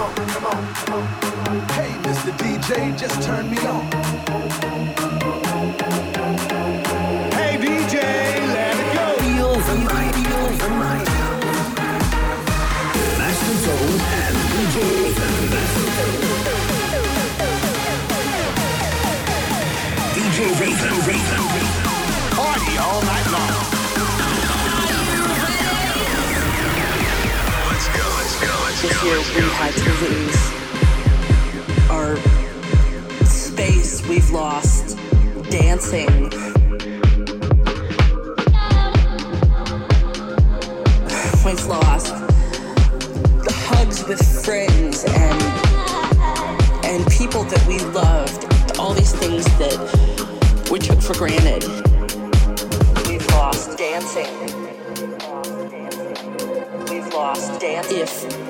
Hey, Mr. DJ, just turn me on. Hey, DJ, let it go. Master and DJ. DJ Ethan, Ethan. Year we had to our space we've lost dancing. We've lost the hugs with friends and and people that we loved. All these things that we took for granted. We've lost dancing. We've lost dancing. If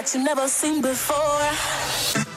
That you never seen before.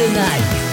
The night.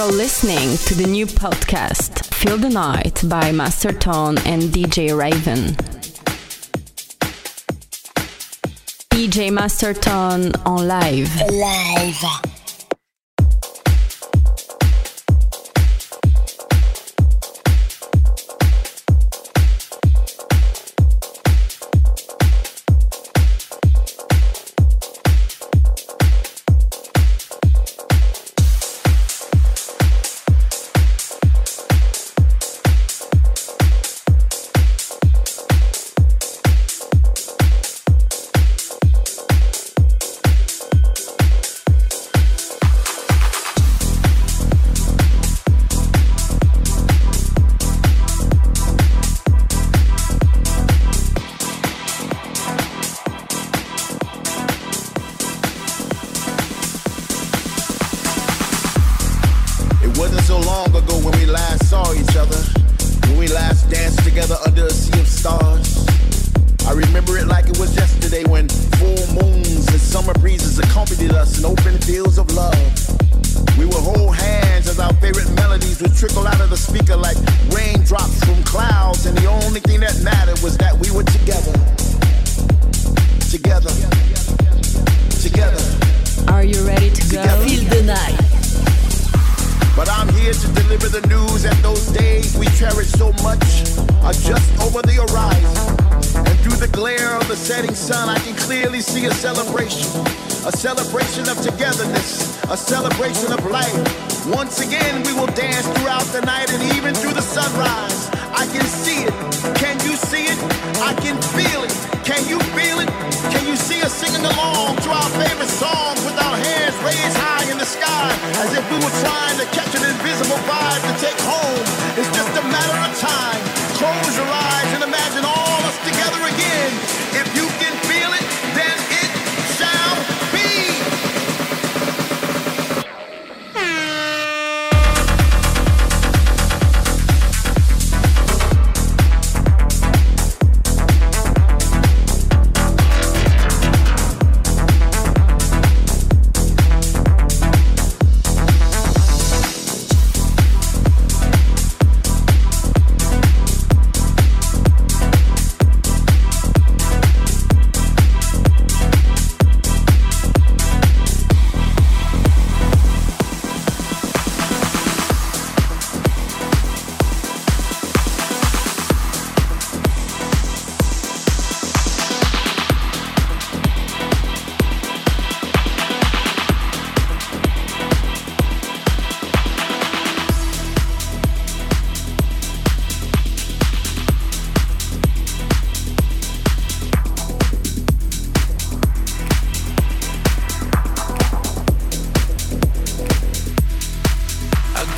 You're listening to the new podcast, Feel the Night by Master Tone and DJ Raven. DJ Master Tone on live. Live.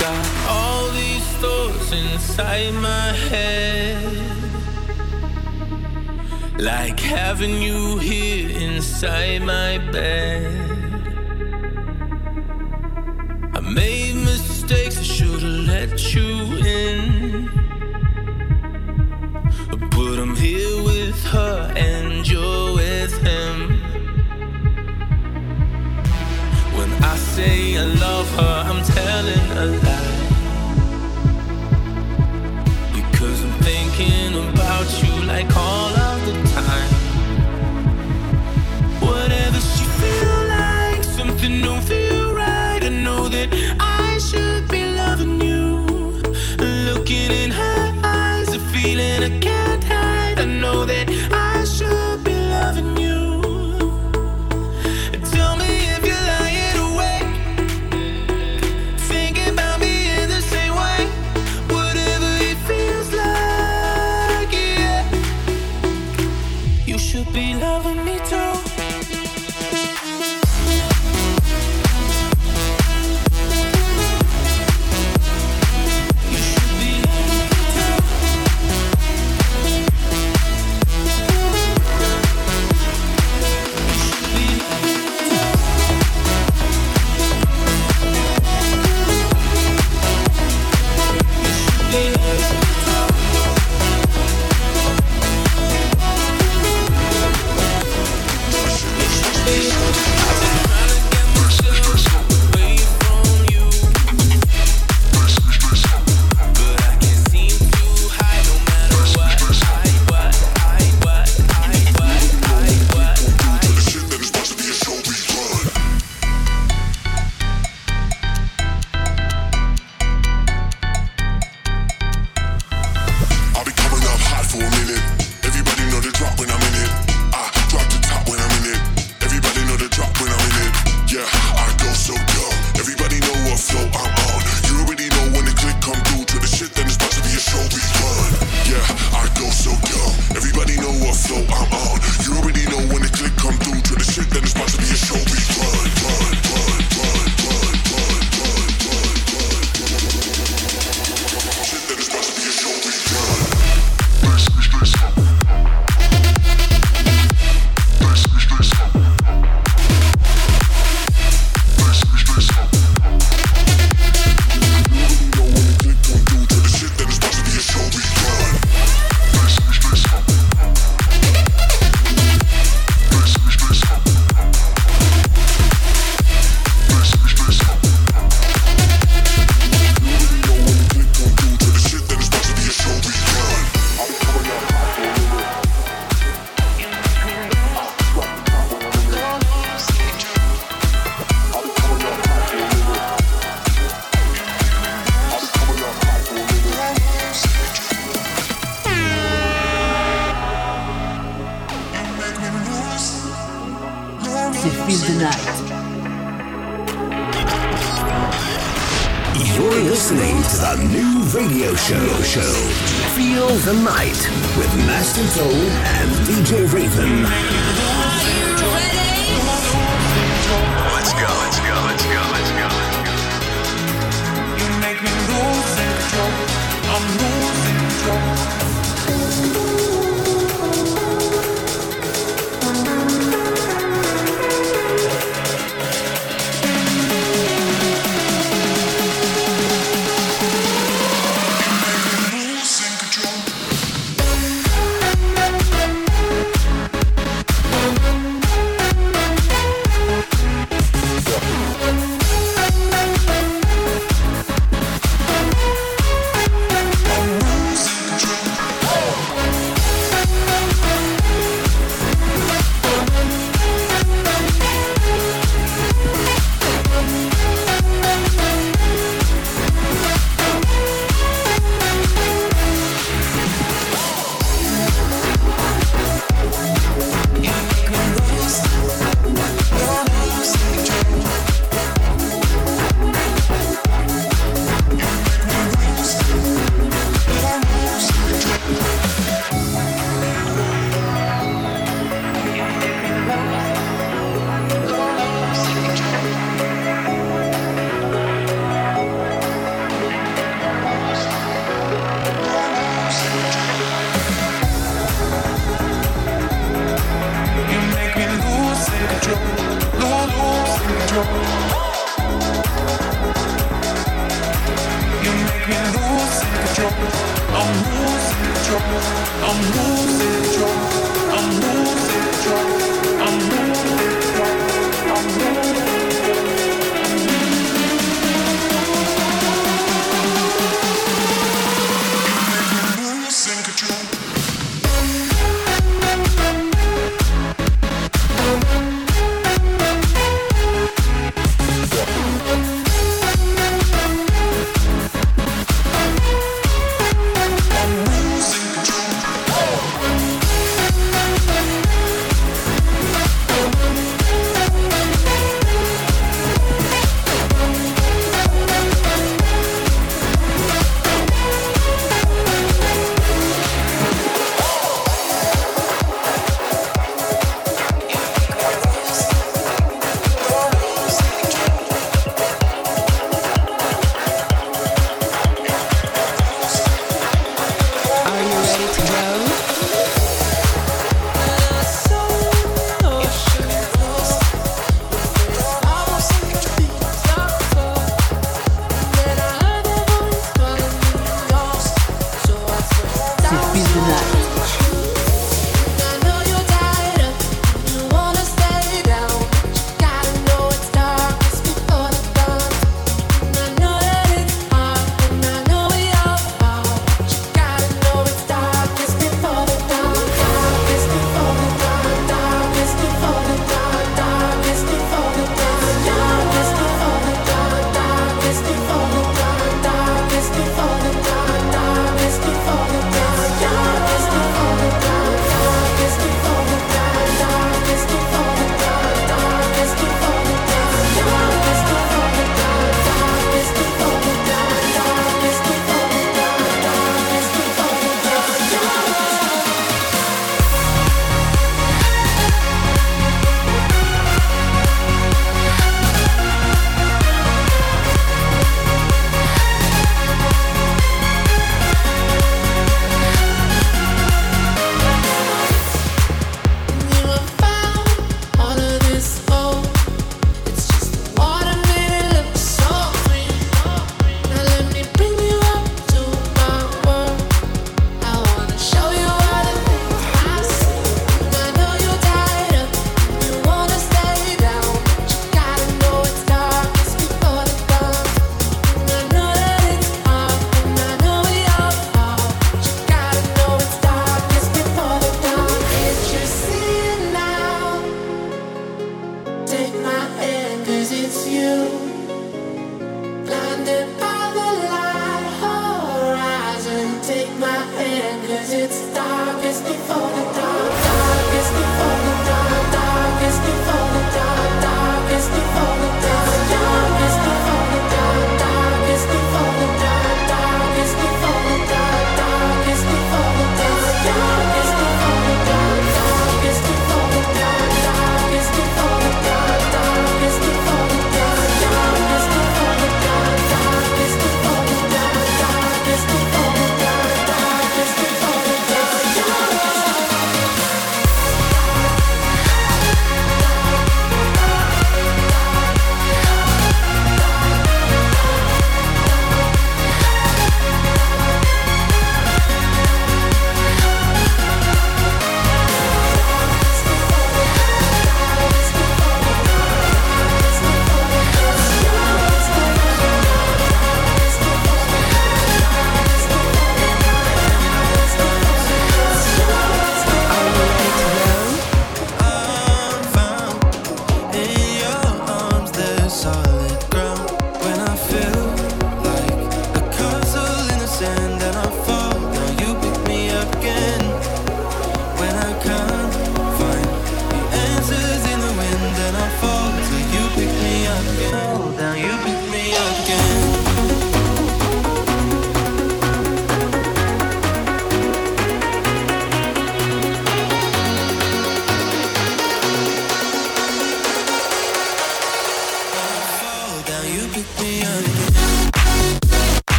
got all these thoughts inside my head. Like having you here inside my bed. I made mistakes, I should've let you in. But I'm here with her and your. say I love her, I'm telling a lie. Because I'm thinking about you like all of the time. Whatever she feels like, something don't feel right. I know that I.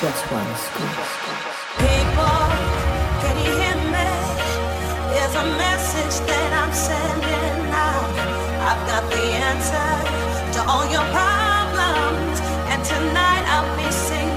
just one school. People, can you hear me? There's a message that I'm sending out. I've got the answer to all your problems, and tonight I'll be singing.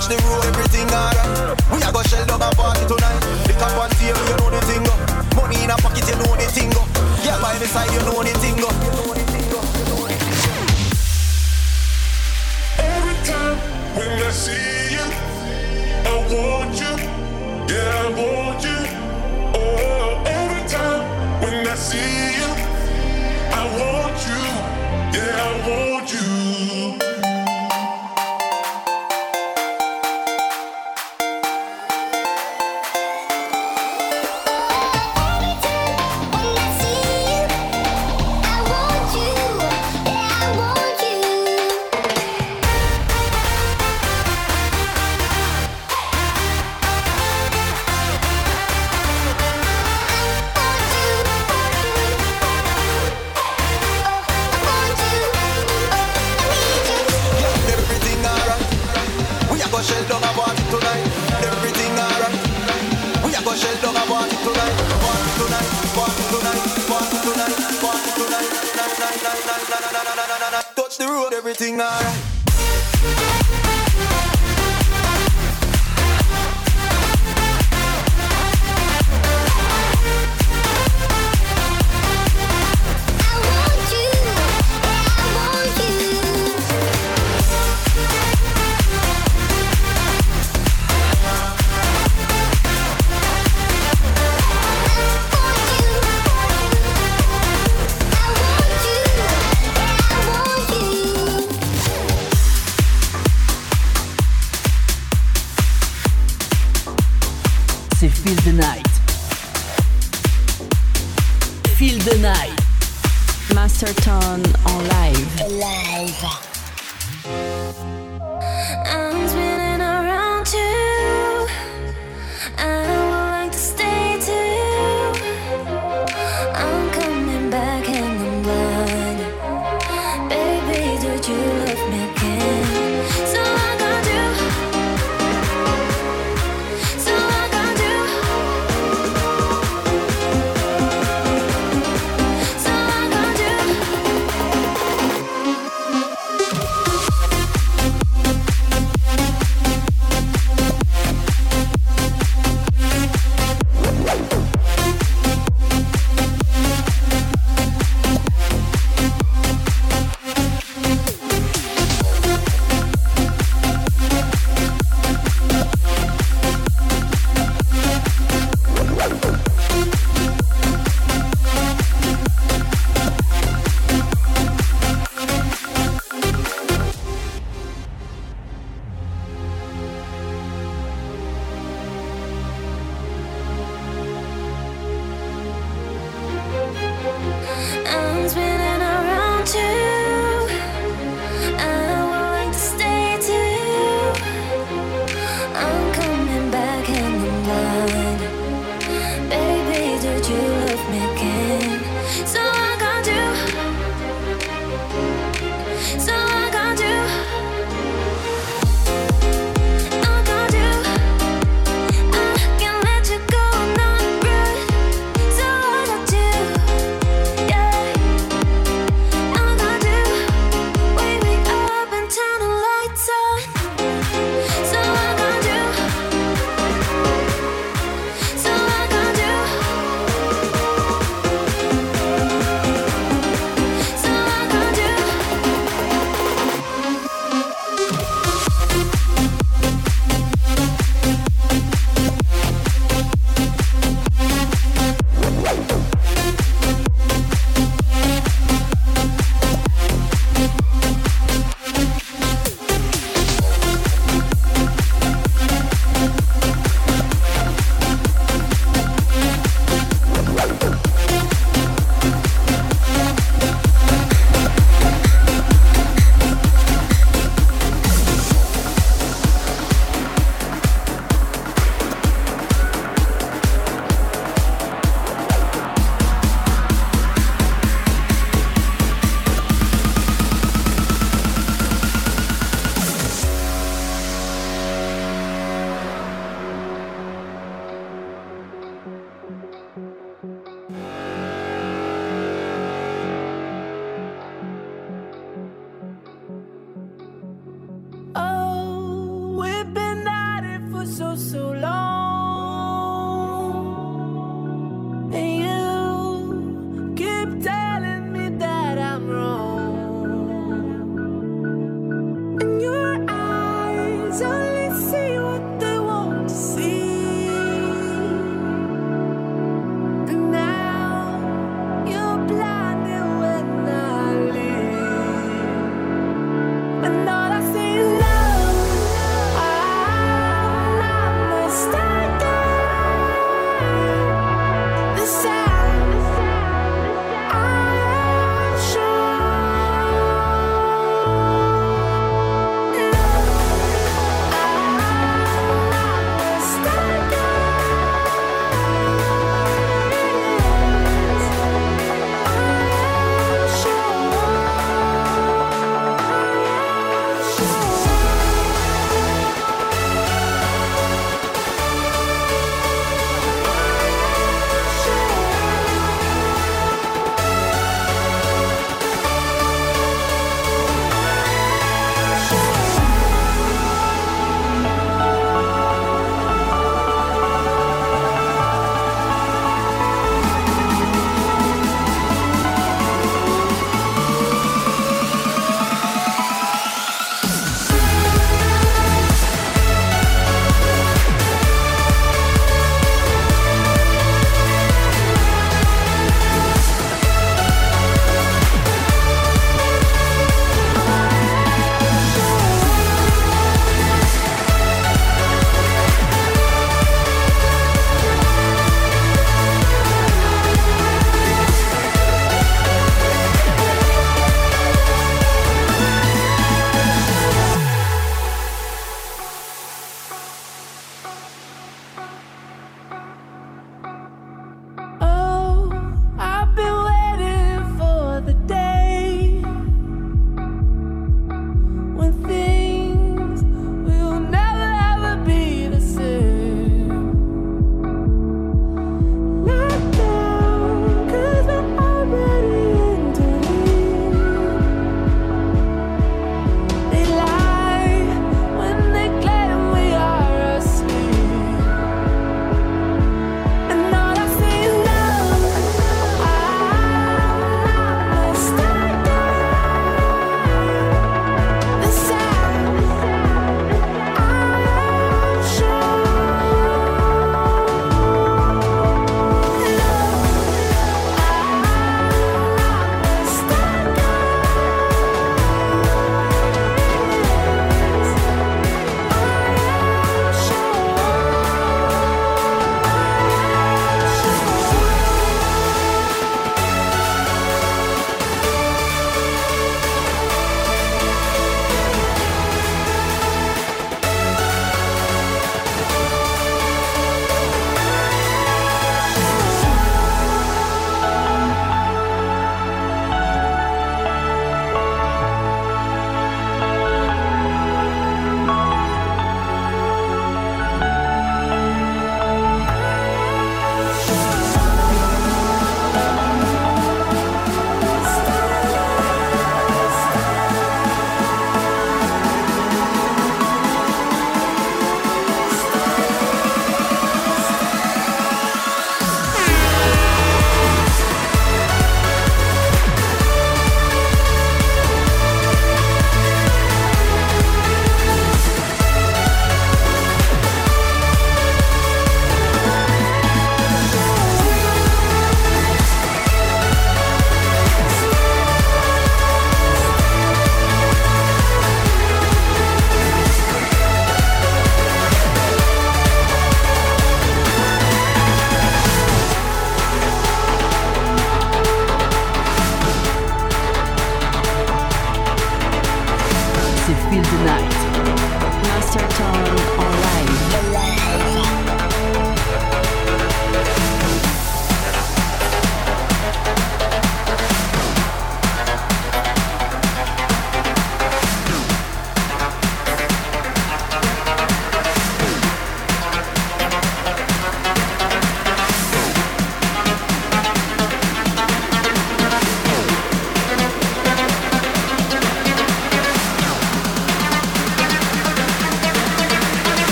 touch the road, everything alright. We a go shell up a party tonight. The cap on table, you know the thing up. Money in a pocket, you know the thing up. Yeah, by the side, you know the thing.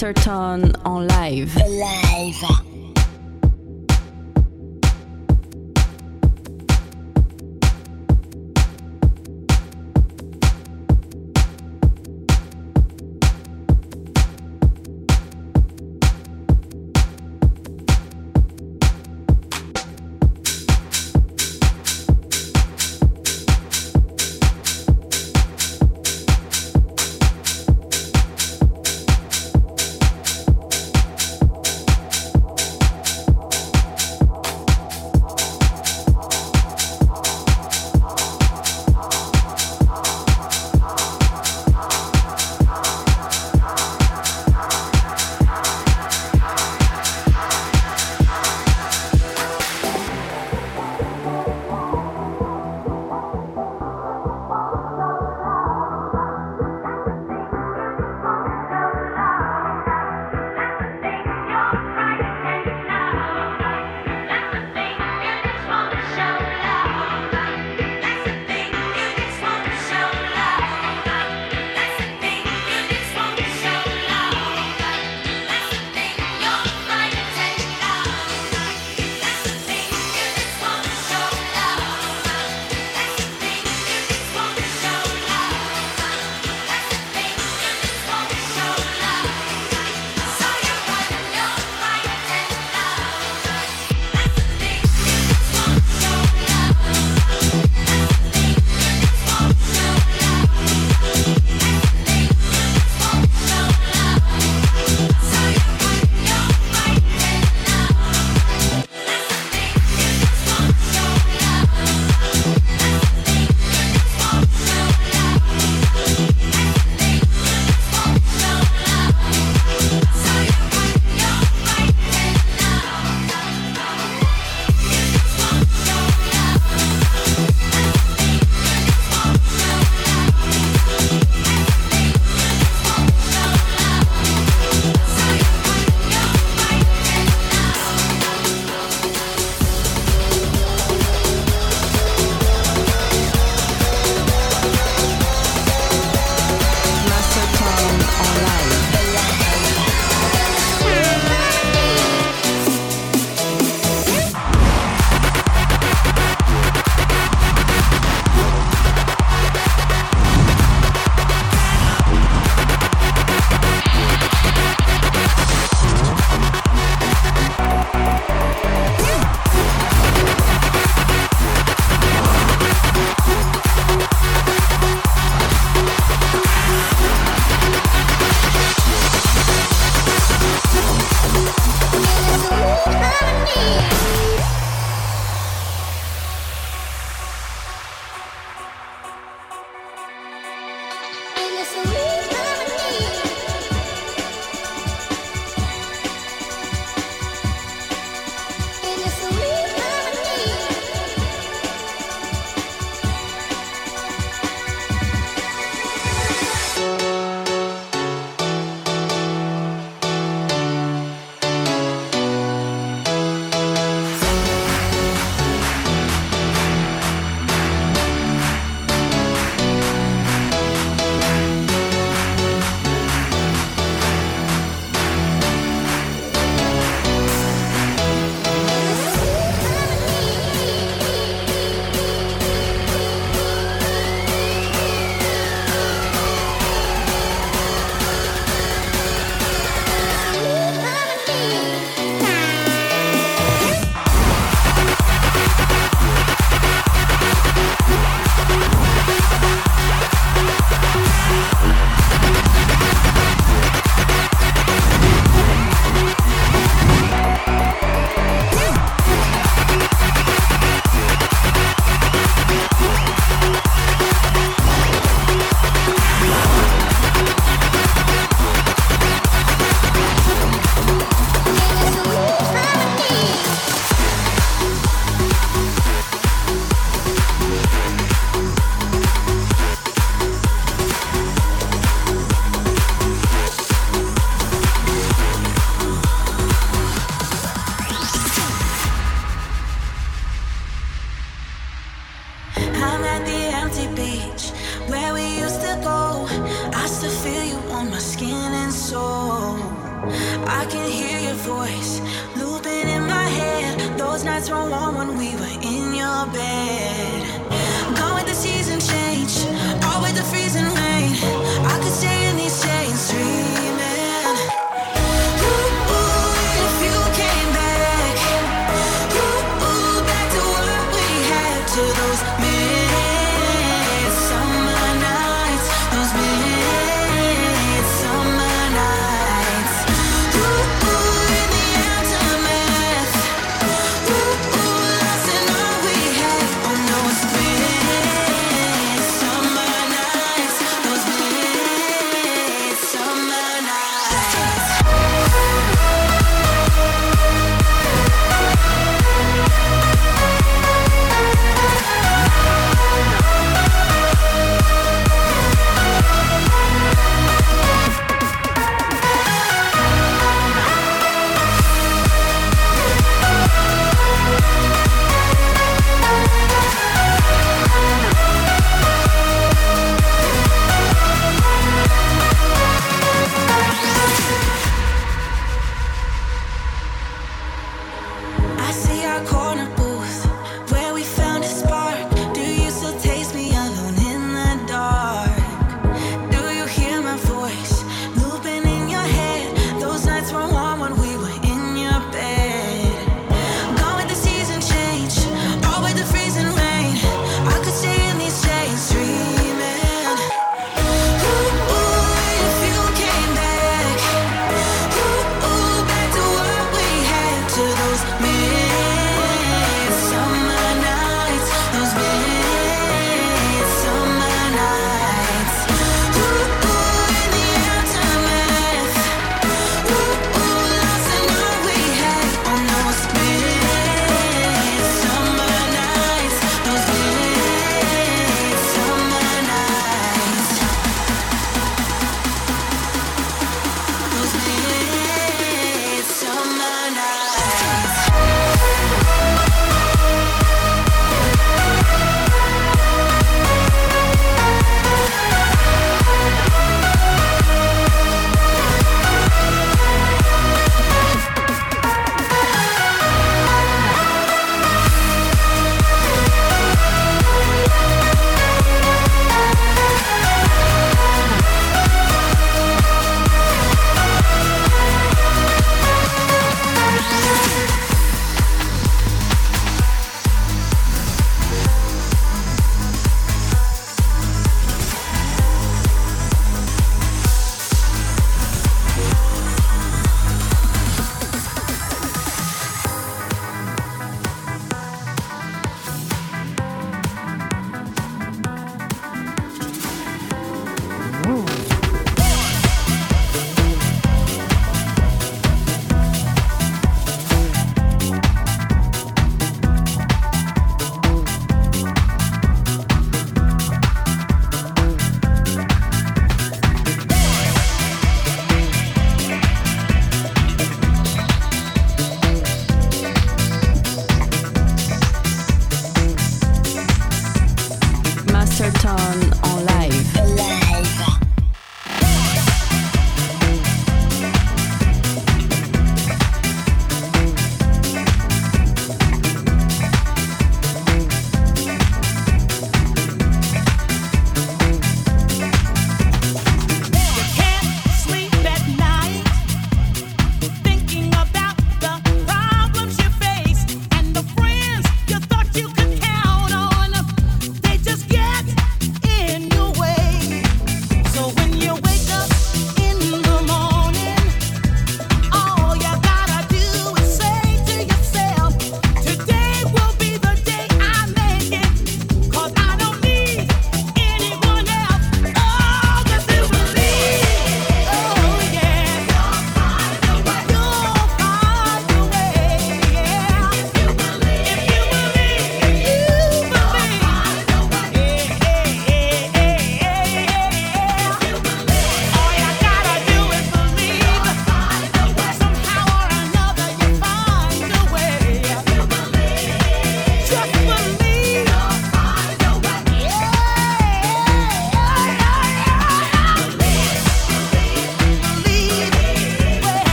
Master Tone